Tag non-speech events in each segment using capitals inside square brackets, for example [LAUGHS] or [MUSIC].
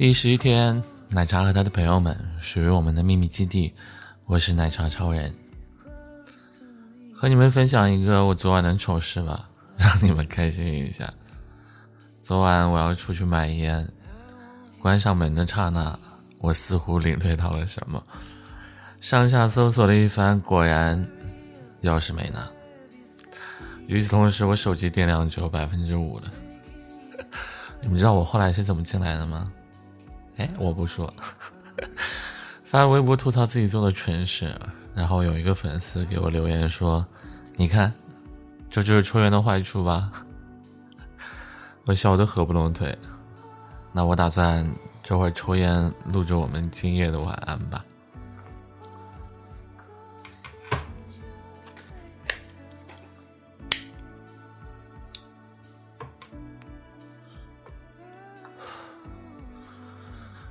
第十一天，奶茶和他的朋友们属于我们的秘密基地。我是奶茶超人，和你们分享一个我昨晚的丑事吧，让你们开心一下。昨晚我要出去买烟，关上门的刹那，我似乎领略到了什么。上下搜索了一番，果然钥匙没拿。与此同时，我手机电量只有百分之五了。[LAUGHS] 你们知道我后来是怎么进来的吗？哎，我不说，[LAUGHS] 发微博吐槽自己做的蠢事，然后有一个粉丝给我留言说：“你看，这就是抽烟的坏处吧？” [LAUGHS] 我笑得合不拢腿。那我打算这会儿抽烟，录着我们今夜的晚安吧。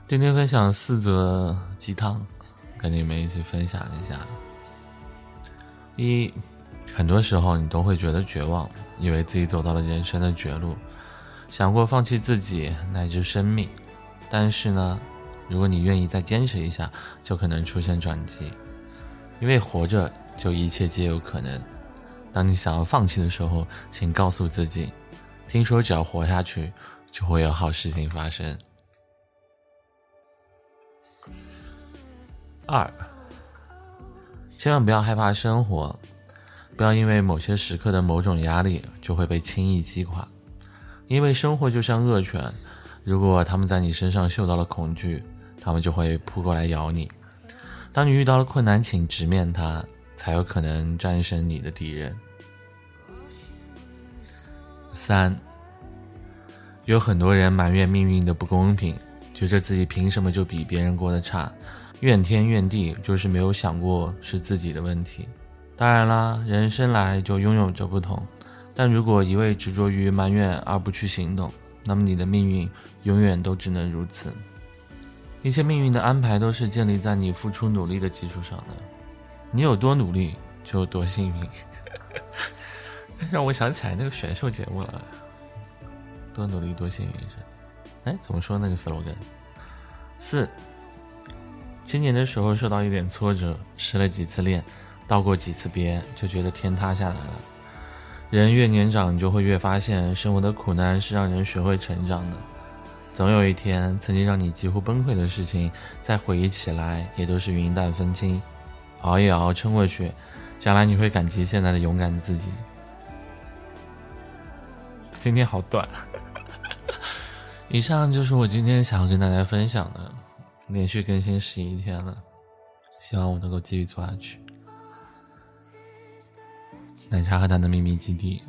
今天分享四则鸡汤，跟你们一起分享一下。一，很多时候你都会觉得绝望，以为自己走到了人生的绝路，想过放弃自己乃至生命。但是呢，如果你愿意再坚持一下，就可能出现转机。因为活着就一切皆有可能。当你想要放弃的时候，请告诉自己：听说只要活下去，就会有好事情发生。二，千万不要害怕生活，不要因为某些时刻的某种压力就会被轻易击垮，因为生活就像恶犬，如果他们在你身上嗅到了恐惧，他们就会扑过来咬你。当你遇到了困难，请直面它，才有可能战胜你的敌人。三，有很多人埋怨命运的不公平，觉着自己凭什么就比别人过得差。怨天怨地，就是没有想过是自己的问题。当然啦，人生来就拥有着不同，但如果一味执着于埋怨而不去行动，那么你的命运永远都只能如此。一切命运的安排都是建立在你付出努力的基础上的，你有多努力就有多幸运。[LAUGHS] 让我想起来那个选秀节目了，多努力多幸运是？哎，怎么说那个 slogan？四。今年的时候受到一点挫折，失了几次恋，道过几次别，就觉得天塌下来了。人越年长，你就会越发现生活的苦难是让人学会成长的。总有一天，曾经让你几乎崩溃的事情，再回忆起来也都是云淡风轻。熬一熬，撑过去，将来你会感激现在的勇敢自己。今天好短。以上就是我今天想要跟大家分享的，连续更新十一天了，希望我能够继续做下去。奶茶和他的秘密基地，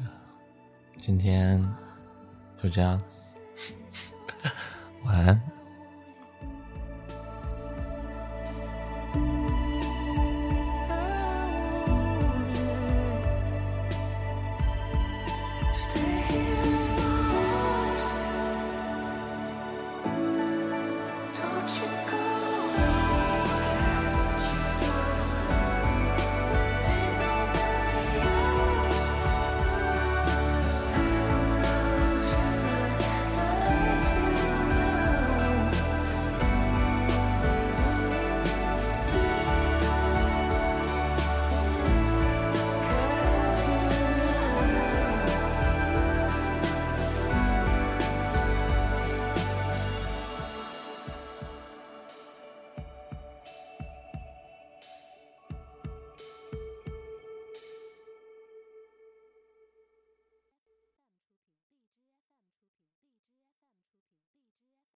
今天就这样，[LAUGHS] 晚安。